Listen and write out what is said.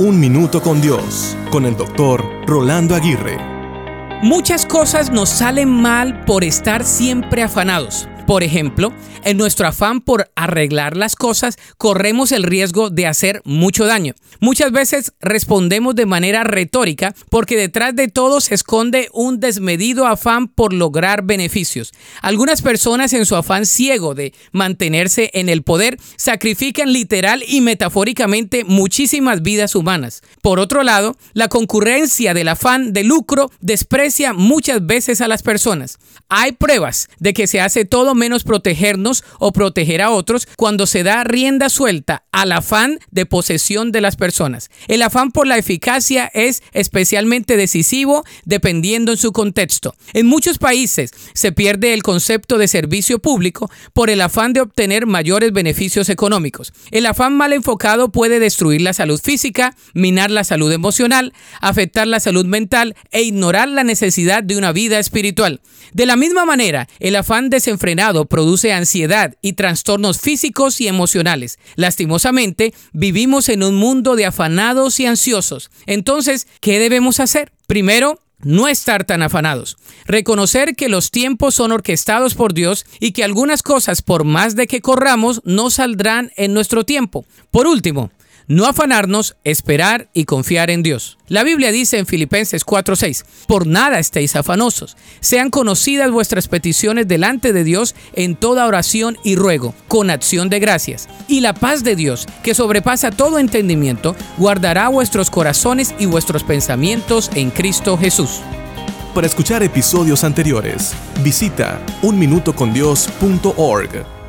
Un Minuto con Dios, con el doctor Rolando Aguirre. Muchas cosas nos salen mal por estar siempre afanados. Por ejemplo, en nuestro afán por arreglar las cosas, corremos el riesgo de hacer mucho daño. Muchas veces respondemos de manera retórica porque detrás de todo se esconde un desmedido afán por lograr beneficios. Algunas personas en su afán ciego de mantenerse en el poder sacrifican literal y metafóricamente muchísimas vidas humanas. Por otro lado, la concurrencia del afán de lucro desprecia muchas veces a las personas. Hay pruebas de que se hace todo menos protegernos o proteger a otros cuando se da rienda suelta al afán de posesión de las personas. El afán por la eficacia es especialmente decisivo dependiendo en su contexto. En muchos países se pierde el concepto de servicio público por el afán de obtener mayores beneficios económicos. El afán mal enfocado puede destruir la salud física, minar la salud emocional, afectar la salud mental e ignorar la necesidad de una vida espiritual. De la misma manera, el afán desenfrenado produce ansiedad y trastornos físicos y emocionales. Lastimosamente, vivimos en un mundo de afanados y ansiosos. Entonces, ¿qué debemos hacer? Primero, no estar tan afanados. Reconocer que los tiempos son orquestados por Dios y que algunas cosas, por más de que corramos, no saldrán en nuestro tiempo. Por último, no afanarnos, esperar y confiar en Dios. La Biblia dice en Filipenses 4:6, por nada estéis afanosos, sean conocidas vuestras peticiones delante de Dios en toda oración y ruego, con acción de gracias. Y la paz de Dios, que sobrepasa todo entendimiento, guardará vuestros corazones y vuestros pensamientos en Cristo Jesús. Para escuchar episodios anteriores, visita unminutocondios.org.